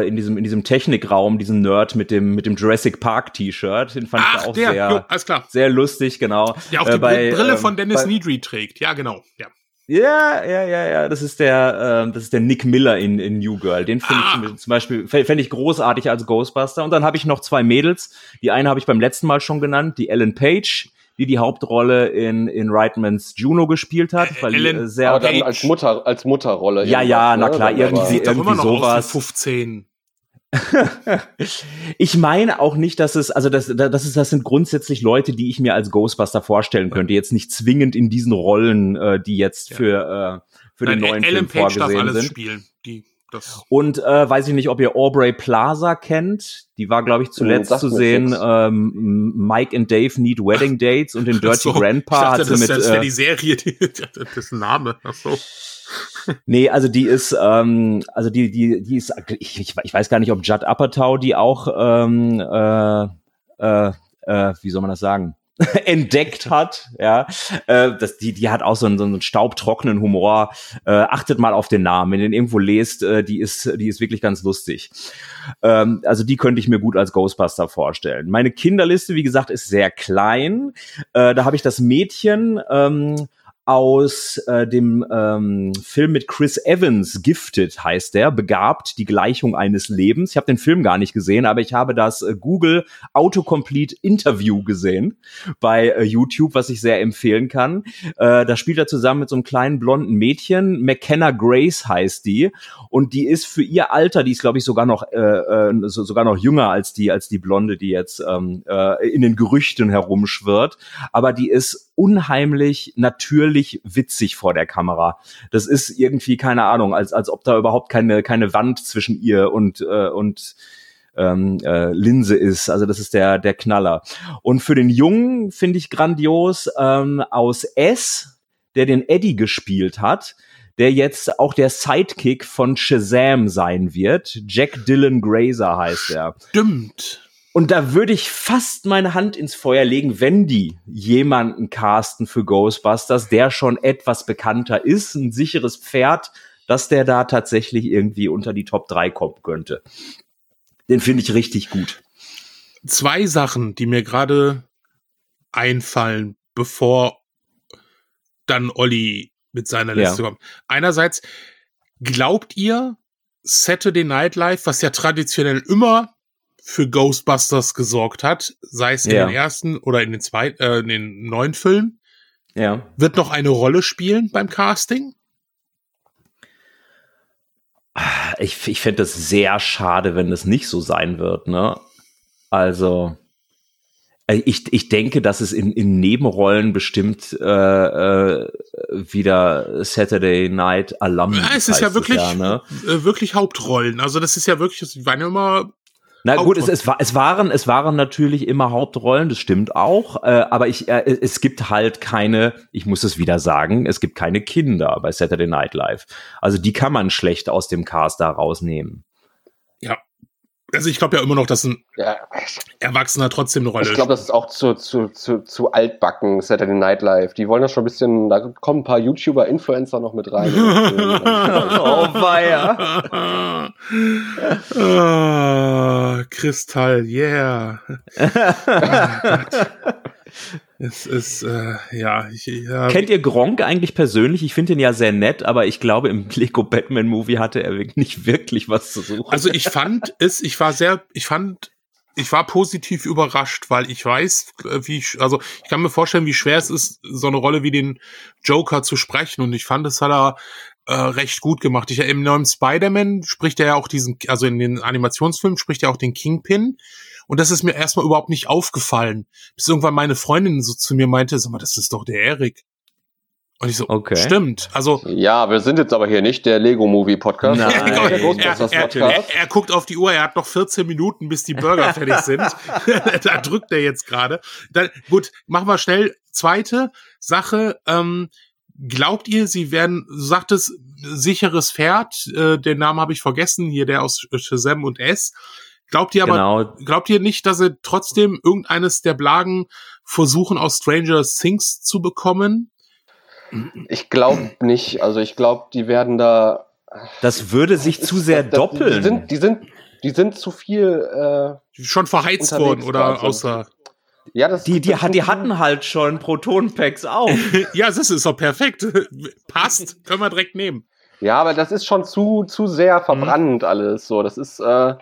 äh, äh, in diesem in diesem Technikraum, diesen Nerd mit dem mit dem Jurassic Park T-Shirt. Den fand ich Ach, da auch der, sehr jo, alles klar. sehr lustig, genau. Der auch Äh, die bei, Brille ähm, von Dennis bei- Nedry trägt. Ja, genau. Ja. Ja, ja, ja, ja. Das ist der, ähm, das ist der Nick Miller in, in New Girl. Den finde Ah. ich zum- zum Beispiel fände ich großartig als Ghostbuster. Und dann habe ich noch zwei Mädels. Die eine habe ich beim letzten Mal schon genannt, die Ellen Page, die die Hauptrolle in in Reitmans Juno gespielt hat, weil die Ellen äh, sehr Aber dann Page. als Mutter, als Mutterrolle. Ja, ja, na ne? klar, irgendwie- irgendwie sowas. aus wie 15. Ich meine auch nicht, dass es, also das, das ist, das sind grundsätzlich Leute, die ich mir als Ghostbuster vorstellen könnte. Jetzt nicht zwingend in diesen Rollen, äh, die jetzt Ja. für äh, für den Nein, neuen Ellen Film Page darf vorgesehen alles sind. spielen. Die, das, Und äh, weiß ich nicht, ob ihr Aubrey Plaza kennt. Die war, glaube ich, zuletzt sagt zu sehen. Ähm, Mike and Dave Need Wedding Dates und den Dirty so, Grandpa ich hat dachte, sie das, mit. das wäre äh, die Serie, die, das ist ein Name. Ach so. Nee, also die ist, ähm, also die, die, die ist, ich, ich, weiß gar nicht, ob Judd Apatow die auch, ähm, äh, äh, äh, wie soll man das sagen? entdeckt hat, ja, äh, das, die, die hat auch so einen, so einen staubtrockenen Humor. Äh, achtet mal auf den Namen, wenn ihr den irgendwo lest, äh, die ist, die ist wirklich ganz lustig. Ähm, also die könnte ich mir gut als Ghostbuster vorstellen. Meine Kinderliste, wie gesagt, ist sehr klein. Äh, da habe ich das Mädchen ähm, aus äh, dem ähm, Film mit Chris Evans, Gifted heißt der, begabt, die Gleichung eines Lebens. Ich habe den Film gar nicht gesehen, aber ich habe das äh, Google Autocomplete Interview gesehen bei äh, YouTube, was ich sehr empfehlen kann. Äh, da spielt er zusammen mit so einem kleinen blonden Mädchen, McKenna Grace heißt die, und die ist für ihr Alter, die ist glaube ich sogar noch äh, äh, so, sogar noch jünger als die als die Blonde, die jetzt ähm, äh, in den Gerüchten herumschwirrt, aber die ist unheimlich natürlich witzig vor der Kamera. Das ist irgendwie keine Ahnung, als als ob da überhaupt keine keine Wand zwischen ihr und äh, und ähm, äh, Linse ist. Also das ist der der Knaller. Und für den Jungen finde ich grandios ähm, aus S, der den Eddie gespielt hat, der jetzt auch der Sidekick von Shazam sein wird. Jack Dylan Grazer heißt er. Stimmt. Und da würde ich fast meine Hand ins Feuer legen, wenn die jemanden casten für Ghostbusters, der schon etwas bekannter ist, ein sicheres Pferd, dass der da tatsächlich irgendwie unter die Top 3 kommen könnte. Den finde ich richtig gut. Zwei Sachen, die mir gerade einfallen, bevor dann Olli mit seiner Ja. Liste kommt. Einerseits, glaubt ihr, Saturday Night Live, was ja traditionell immer für Ghostbusters gesorgt hat, sei es in Ja. den ersten oder in den zweiten, äh, in den neuen Filmen, Ja. wird noch eine Rolle spielen beim Casting? Ich, ich fände das sehr schade, wenn das nicht so sein wird, ne? Also, äh, ich, ich denke, dass es in, in Nebenrollen bestimmt äh, äh, wieder Saturday Night Alum Ja, es ist ja wirklich, ja, ne? äh, wirklich Hauptrollen. Also das ist ja wirklich, das waren ja immer Na gut, es, es, es, waren, es waren natürlich immer Hauptrollen, das stimmt auch, äh, aber ich, äh, es gibt halt keine, ich muss es wieder sagen, es gibt keine Kinder bei Saturday Night Live. Also die kann man schlecht aus dem Cast da rausnehmen. Ja. Also ich glaube ja immer noch, dass ein Ja, Erwachsener trotzdem eine Rolle ich glaube, das ist auch zu, zu, zu, zu altbacken, Saturday Night Live. Die wollen das schon ein bisschen, da kommen ein paar YouTuber, Influencer noch mit rein. Oh, weia. ah, Kristall, yeah. es ist, äh, ja, ich, ja. Kennt ihr Gronk eigentlich persönlich? Ich finde ihn ja sehr nett, aber ich glaube, im Lego Batman Movie hatte er wirklich nicht wirklich was zu suchen. Also ich fand es, ich war sehr, ich fand, ich war positiv überrascht, weil ich weiß, äh, wie, ich, also ich kann mir vorstellen, wie schwer es ist, so eine Rolle wie den Joker zu sprechen. Und ich fand, es hat er äh, recht gut gemacht. Ich, Im neuen Spider-Man spricht er ja auch diesen, also in den Animationsfilmen spricht er auch den Kingpin. Und das ist mir erstmal überhaupt nicht aufgefallen. Bis irgendwann meine Freundin so zu mir meinte, sag mal, das ist doch der Erik. Und ich so, okay. stimmt. Also ja, wir sind jetzt aber hier nicht der Lego Movie Podcast. Nein. er, er, er, er, guckt auf die Uhr. Er hat noch 14 Minuten, bis die Burger fertig sind. da drückt er jetzt gerade. Gut, machen wir schnell. Zweite Sache. Ähm, glaubt ihr, sie werden, du sagtest, sicheres Pferd. Äh, den Namen habe ich vergessen. Hier der aus Shazam und S. Glaubt ihr aber, genau. glaubt ihr nicht, dass sie trotzdem irgendeines der Blagen versuchen, aus Stranger Things zu bekommen? Ich glaube nicht. Also ich glaube, die werden da. Das würde sich zu sehr das, doppeln. Die sind, die sind, die sind zu viel. Äh, schon verheizt worden oder außer. Ja, das, die, die, die hatten halt schon Proton-Packs auf. ja, das ist doch perfekt. Passt, können wir direkt nehmen. Ja, aber das ist schon zu, zu sehr verbrannt mhm. alles. So, das ist, äh,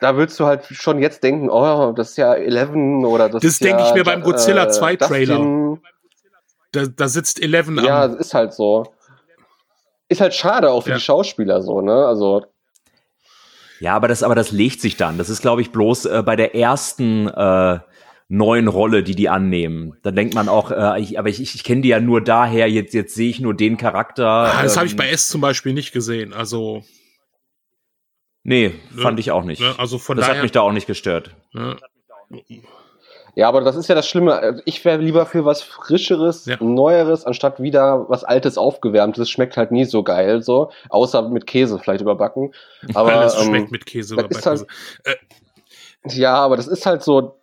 da würdest du halt schon jetzt denken, oh, das ist ja Eleven oder das. Das denke ja, ich mir beim Godzilla äh, 2 Trailer. Da, da sitzt Eleven Ja, am ist halt so. Ist halt schade auch für ja. die Schauspieler so, ne? Also. Ja, aber das, aber das legt sich dann. Das ist, glaube ich, bloß äh, bei der ersten äh, neuen Rolle, die die annehmen. Da denkt man auch, äh, ich, aber ich, ich kenne die ja nur daher, jetzt, jetzt sehe ich nur den Charakter. Ah, das ähm, habe ich bei S zum Beispiel nicht gesehen. Also. Nee, ne, fand ich auch nicht. Ne, also von das daher, hat mich da auch nicht gestört. Ne, ja, aber das ist ja das Schlimme. Also ich wäre lieber für was Frischeres, ja. Neueres, anstatt wieder was Altes aufgewärmtes. Das schmeckt halt nie so geil, so. Außer mit Käse vielleicht überbacken. Aber, Alles ähm, schmeckt mit Käse überbacken. Halt, äh, ja, aber das ist halt so,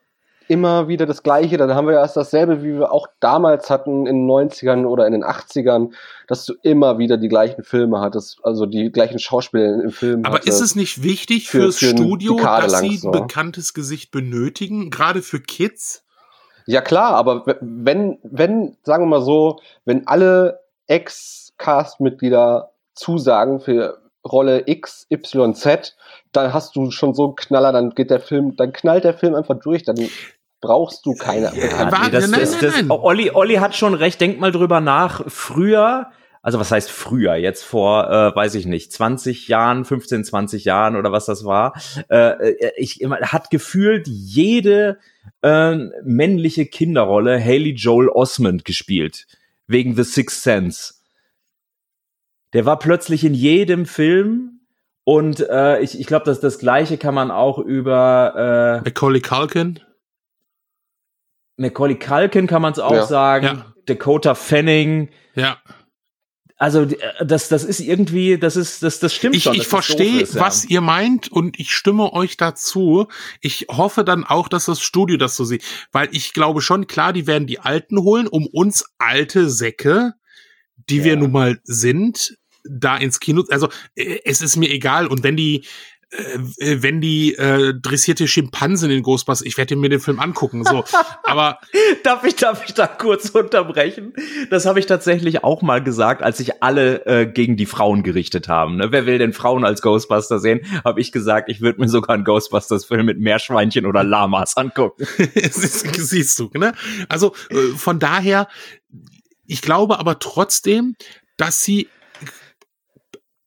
immer wieder das Gleiche. Dann haben wir erst dasselbe, wie wir auch damals hatten in den 90ern oder in den 80ern, dass du immer wieder die gleichen Filme hattest, also die gleichen Schauspieler im Film. Aber ist es nicht wichtig für, fürs für Studio, dass sie ein bekanntes Gesicht benötigen, gerade für Kids? Ja klar, aber wenn, wenn, sagen wir mal so, wenn alle Ex-Cast-Mitglieder zusagen für Rolle X, Y, Z, dann hast du schon so einen Knaller, dann geht der Film, dann knallt der Film einfach durch, dann brauchst du keine ja, nee, das, nein, das, das, Olli, Olli hat schon recht, denk mal drüber nach. Früher, also was heißt früher? Jetzt vor, äh, weiß ich nicht, 20 Jahren, 15, 20 Jahren oder was das war. Äh, äh ich hat gefühlt jede äh, männliche Kinderrolle Haley Joel Osmond gespielt. Wegen The Sixth Sense. Der war plötzlich in jedem Film und äh, ich, ich glaube, dass das Gleiche kann man auch über äh, Macaulay Culkin. Macaulay Culkin kann man es auch ja. sagen. Ja. Dakota Fanning. Ja. Also äh, das, das ist irgendwie, das ist, das, das stimmt ich, schon. Ich verstehe, ja. was ihr meint und ich stimme euch dazu. Ich hoffe dann auch, dass das Studio das so sieht, weil ich glaube schon, klar, die werden die Alten holen, um uns alte Säcke, die ja. wir nun mal sind, da ins Kino, also äh, es ist mir egal und wenn die äh, wenn die äh, dressierte Schimpansen in Ghostbusters, ich werde mir den Film angucken, so. Aber darf ich darf ich da kurz unterbrechen? Das habe ich tatsächlich auch mal gesagt, als sich alle äh, gegen die Frauen gerichtet haben. Ne? Wer will denn Frauen als Ghostbuster sehen? Habe ich gesagt, ich würde mir sogar einen Ghostbusters-Film mit Meerschweinchen oder Lamas angucken. Siehst du, ne? Also äh, von daher, ich glaube aber trotzdem, dass sie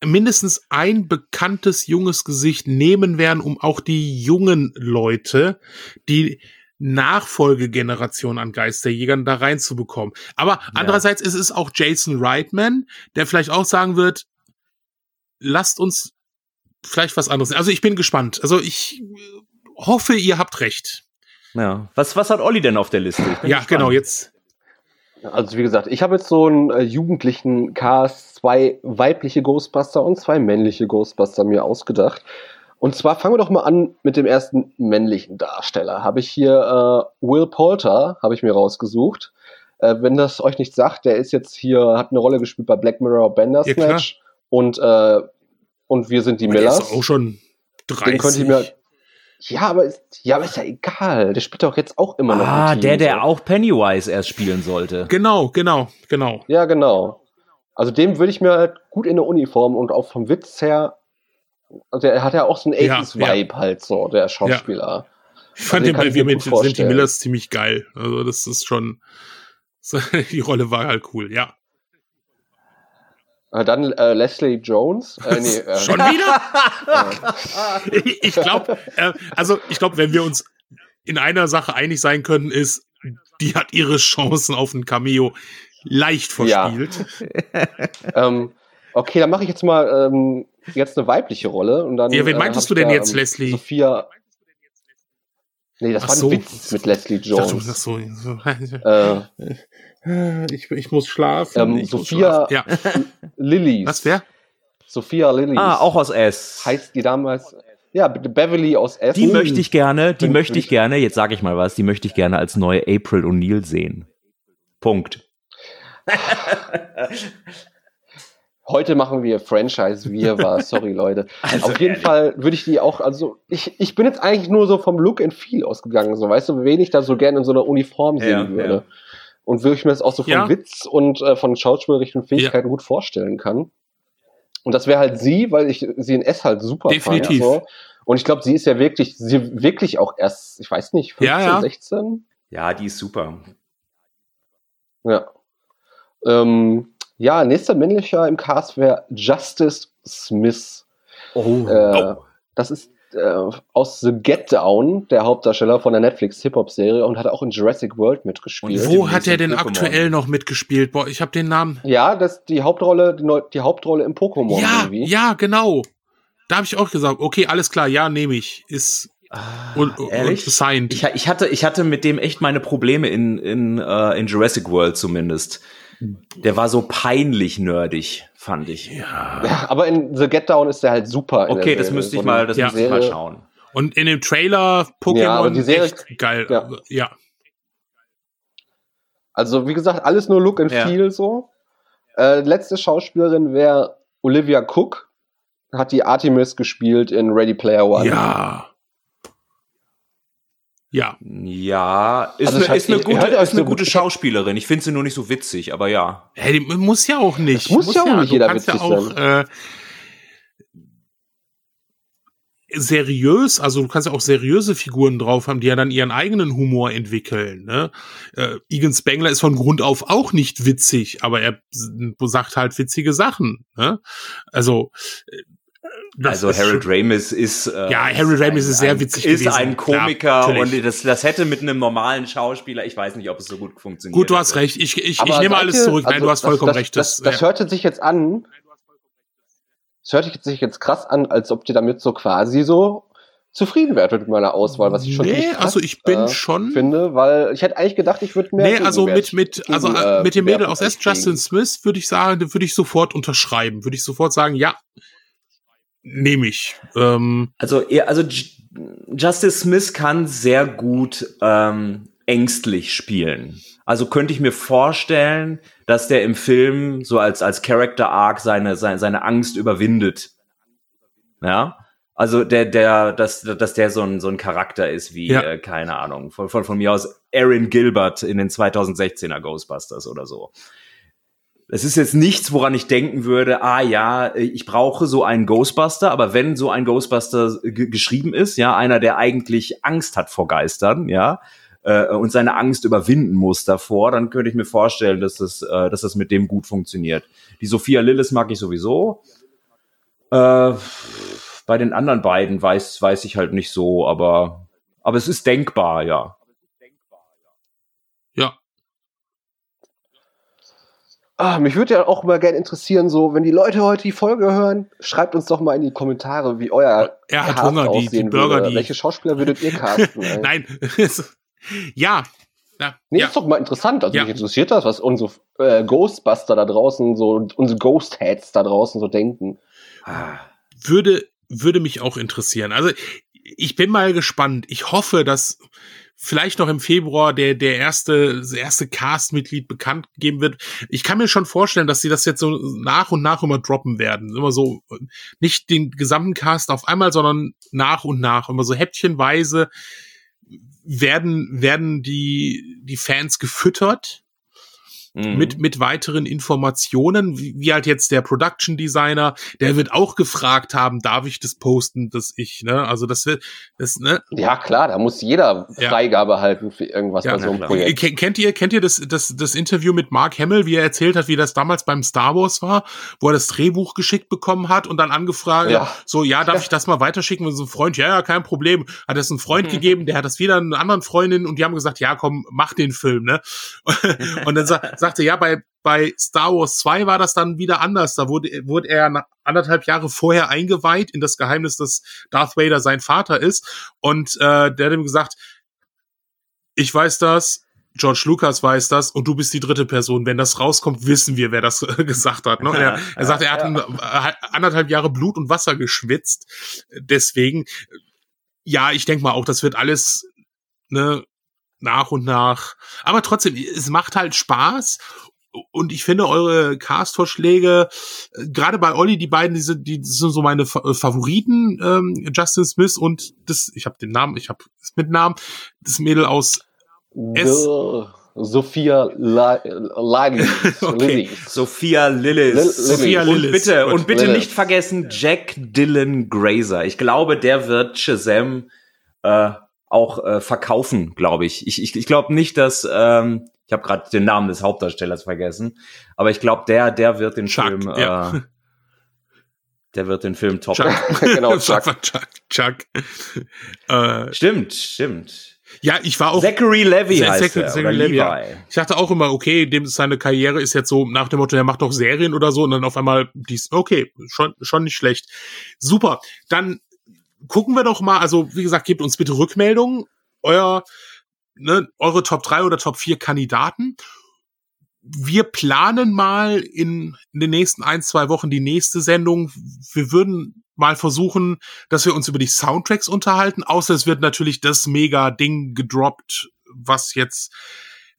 mindestens ein bekanntes junges Gesicht nehmen werden, um auch die jungen Leute, die Nachfolgegeneration an Geisterjägern da reinzubekommen. Aber ja. andererseits ist es auch Jason Reitman, der vielleicht auch sagen wird, lasst uns vielleicht was anderes. Also ich bin gespannt. Also ich hoffe, ihr habt recht. Ja. Was, was hat Olli denn auf der Liste? Ja, gespannt. genau, jetzt also wie gesagt, ich habe jetzt so einen äh, jugendlichen Cast, zwei weibliche Ghostbuster und zwei männliche Ghostbuster mir ausgedacht. Und zwar fangen wir doch mal an mit dem ersten männlichen Darsteller. Habe ich hier äh, Will Poulter, habe ich mir rausgesucht. Äh, wenn das euch nicht sagt, der ist jetzt hier, hat eine Rolle gespielt bei Black Mirror Bandersnatch ja, und, äh, und wir sind die Millers. Der ist auch schon 30. Den könnt ihr mir, ja, aber ist, ja, aber ist ja egal. Der spielt doch jetzt auch immer noch. Ah, der, der auch Pennywise erst spielen sollte. Genau, genau, genau. Ja, genau. Also dem würde ich mir halt gut in der Uniform und auch vom Witz her, also der hat ja auch so einen 80s-Vibe ja, halt so, der Schauspieler. Ja. Ich fand also den bei Wir mit sind die Millers ziemlich geil. Also das ist schon, die Rolle war halt cool, ja. Äh, dann äh, Leslie Jones. Äh, nee, äh, Schon wieder? ich, ich glaube, äh, also ich glaube, wenn wir uns in einer Sache einig sein können, ist, die hat ihre Chancen auf ein Cameo leicht verspielt. Ja. ähm, okay, dann mache ich jetzt mal ähm, jetzt eine weibliche Rolle. Und dann, ja, wen meintest äh, du denn jetzt, ähm, Leslie? Sophia. Nee, das Ach war ein so. Witz mit Leslie Jones. Dachte, so, äh, ich, ich, muss schlafen. Ähm, ich Sophia ja. Lilly. Was, wer? Sophia Lilly. Ah, auch aus S. Heißt die damals. Ja, Beverly aus S. Die möchte ich gerne, die möchte ich gerne, jetzt sage ich mal was, die möchte ich gerne als neue April O'Neil sehen. Punkt. Heute machen wir Franchise wir war, sorry Leute. Also Auf jeden ehrlich. Fall würde ich die auch, also ich, ich bin jetzt eigentlich nur so vom Look and Feel ausgegangen, so weißt du, wen ich da so gerne in so einer Uniform sehen ja, würde. Ja. Und würde ich mir das auch so von ja. Witz und äh, von schauspielerischen Fähigkeiten gut vorstellen kann. Und das wäre halt sie, weil ich sie in S halt super Definitiv. feier. So. Und ich glaube, sie ist ja wirklich, sie wirklich auch erst, ich weiß nicht, 15, 16? Ja, die ist super. Ja. Ähm, ja, nächster männlicher im Cast wäre Justice Smith. Oh. Äh, oh. Das ist äh, aus The Get Down, der Hauptdarsteller von der Netflix Hip-Hop-Serie und hat auch in Jurassic World mitgespielt. Und wo hat er denn Pokémon. aktuell noch mitgespielt? Boah, ich habe den Namen. Ja, das die Hauptrolle, die, die Hauptrolle im Pokémon. Ja, irgendwie. ja, genau. Da habe ich auch gesagt, okay, alles klar, ja, nehme ich. Ist Ah, und, ehrlich? Und ich, ich, hatte, ich hatte mit dem echt meine Probleme in, in, uh, in Jurassic World zumindest. Der war so peinlich nerdig, fand ich. Ja. ja aber in The Get Down ist der halt super. Okay, das müsste ich mal, das ja. müsste ich mal schauen. Und in dem Trailer Pokémon ja, die Serie, echt geil. Ja. ja. Also wie gesagt, alles nur Look and Feel so. Äh, letzte Schauspielerin wäre Olivia Cook. Hat die Artemis gespielt in Ready Player One. Ja. Ja. Ja, ist, also eine, ist eine, gute, ist eine gute Schauspielerin. Ich finde sie nur nicht so witzig, aber ja. Hey, muss ja auch nicht. Das muss, muss ja auch nicht jeder witzig ja auch, sein. Äh, seriös, also du kannst ja auch seriöse Figuren drauf haben, die ja dann ihren eigenen Humor entwickeln. Ne? Äh, Egan Spengler ist von Grund auf auch nicht witzig, aber er sagt halt witzige Sachen. Ne? Also äh, also Harold Ramis ist äh, ja Harold Ramis ist sehr witzig ist gewesen. ein Komiker Klar, und das, das hätte mit einem normalen Schauspieler ich weiß nicht ob es so gut funktioniert gut du hast recht ich ich, ich nehme alles zurück also nein du hast vollkommen das, recht das, das, das ja. hörte sich jetzt an das hörte sich jetzt krass an als ob dir damit so quasi so zufrieden wäre mit meiner Auswahl, was ich schon nee, krass, also ich bin äh, schon finde, weil ich hätte eigentlich gedacht, ich würde mehr. Nee, also mit mit gegen, also äh, mit dem Mädel aus S. Justin Smith würde ich sagen, würde ich sofort unterschreiben, würde ich sofort sagen, ja, nehme ich. Ähm, also, also Justice Smith kann sehr gut ähm, ängstlich spielen. Also könnte ich mir vorstellen, dass der im Film so als als Character Arc seine seine, seine Angst überwindet. Ja. Also der der dass dass der so ein so ein Charakter ist wie ja. äh, keine Ahnung von, von von mir aus Aaron Gilbert in den 2016er Ghostbusters oder so es ist jetzt nichts, woran ich denken würde, ah ja, ich brauche so einen Ghostbuster, aber wenn so ein Ghostbuster geschrieben ist, ja, einer, der eigentlich Angst hat vor Geistern, ja, äh, und seine Angst überwinden muss davor, dann könnte ich mir vorstellen, dass das, äh, dass das mit dem gut funktioniert. Die Sophia Lillis mag ich sowieso. Äh, bei den anderen beiden weiß, weiß ich halt nicht so, aber, aber es ist denkbar, ja. Ah, mich würde ja auch mal gerne interessieren, so, wenn die Leute heute die Folge hören, schreibt uns doch mal in die Kommentare, wie euer er hat Cast Hunger, die, die Burger, würde. die. Welche Schauspieler würdet ihr casten? Nein, ja. Ja, nee, ja. ist doch mal interessant. Also ja. mich interessiert das, was unsere äh, Ghostbuster da draußen, so unsere Ghost Heads da draußen so denken. Würde, würde mich auch interessieren. Also ich bin mal gespannt. Ich hoffe, dass vielleicht noch im Februar der, der erste, das erste Cast-Mitglied bekannt gegeben wird. Ich kann mir schon vorstellen, dass sie das jetzt so nach und nach immer droppen werden. Immer so, nicht den gesamten Cast auf einmal, sondern nach und nach, immer so häppchenweise werden, werden die, die Fans gefüttert. Mhm. mit, mit weiteren Informationen, wie, wie, halt jetzt der Production Designer, der wird auch gefragt haben, darf ich das posten, dass ich, ne, also das wird, das, ne? Ja, klar, da muss jeder Freigabe ja. halten für irgendwas ja, bei so einem Projekt. Kennt ihr, kennt ihr das, das, das Interview mit Mark Hamill, wie er erzählt hat, wie das damals beim Star Wars war, wo er das Drehbuch geschickt bekommen hat und dann angefragt, ja. so, ja, darf ich das mal weiterschicken? Und so ein Freund, ja, ja, kein Problem. Hat es einen Freund mhm. gegeben, der hat das wieder einer anderen Freundin und die haben gesagt, ja, komm, mach den Film, ne? und dann sagt sagte, ja, bei, bei Star Wars 2 war das dann wieder anders. Da wurde, wurde er anderthalb Jahre vorher eingeweiht in das Geheimnis, dass Darth Vader sein Vater ist. Und äh, der hat ihm gesagt, ich weiß das, George Lucas weiß das und du bist die dritte Person. Wenn das rauskommt, wissen wir, wer das gesagt hat. Ne? Er, er sagt, er hat ja. anderthalb Jahre Blut und Wasser geschwitzt. Deswegen, ja, ich denke mal auch, das wird alles ne, nach und nach. Aber trotzdem, es macht halt Spaß. Und ich finde eure Cast-Vorschläge, äh, gerade bei Olli, die beiden, die sind, die sind so meine äh, Favoriten, ähm, Justin Smith und das, ich habe den Namen, ich habe das mit Namen, das Mädel aus S. Sophia Lillis. okay. Sophia Lillis. Sophia Lillis. Und bitte, und bitte nicht vergessen Jack Dylan Grazer. Ich glaube, der wird Shazam äh, auch äh, verkaufen, glaube ich. Ich, ich, ich glaube nicht, dass ähm, ich habe gerade den Namen des Hauptdarstellers vergessen, aber ich glaube, der der wird den Chuck, Film ja. äh, der wird den Film top. Chuck. genau, Chuck. Chuck. Chuck. Äh, stimmt, stimmt. Ja, ich war auch. Zachary Levy heißt Zachary, er, Zachary Levy. Ja. Ich dachte auch immer, okay, dem seine Karriere ist jetzt so nach dem Motto, er macht doch Serien oder so und dann auf einmal dies, okay, schon, schon nicht schlecht. Super. Dann gucken wir doch mal, also wie gesagt, gebt uns bitte Rückmeldungen, euer, ne, eure Top 3 oder Top 4 Kandidaten. Wir planen mal in, in den nächsten ein, zwei Wochen die nächste Sendung. Wir würden mal versuchen, dass wir uns über die Soundtracks unterhalten, außer es wird natürlich das mega Ding gedroppt, was jetzt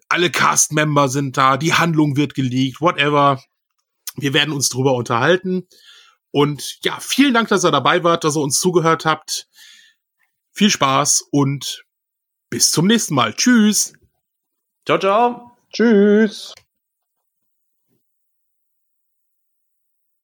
alle Cast-Member sind da, die Handlung wird geleakt, whatever. Wir werden uns drüber unterhalten. Und ja, vielen Dank, dass ihr dabei wart, dass ihr uns zugehört habt. Viel Spaß und bis zum nächsten Mal. Tschüss. Ciao, ciao. Tschüss.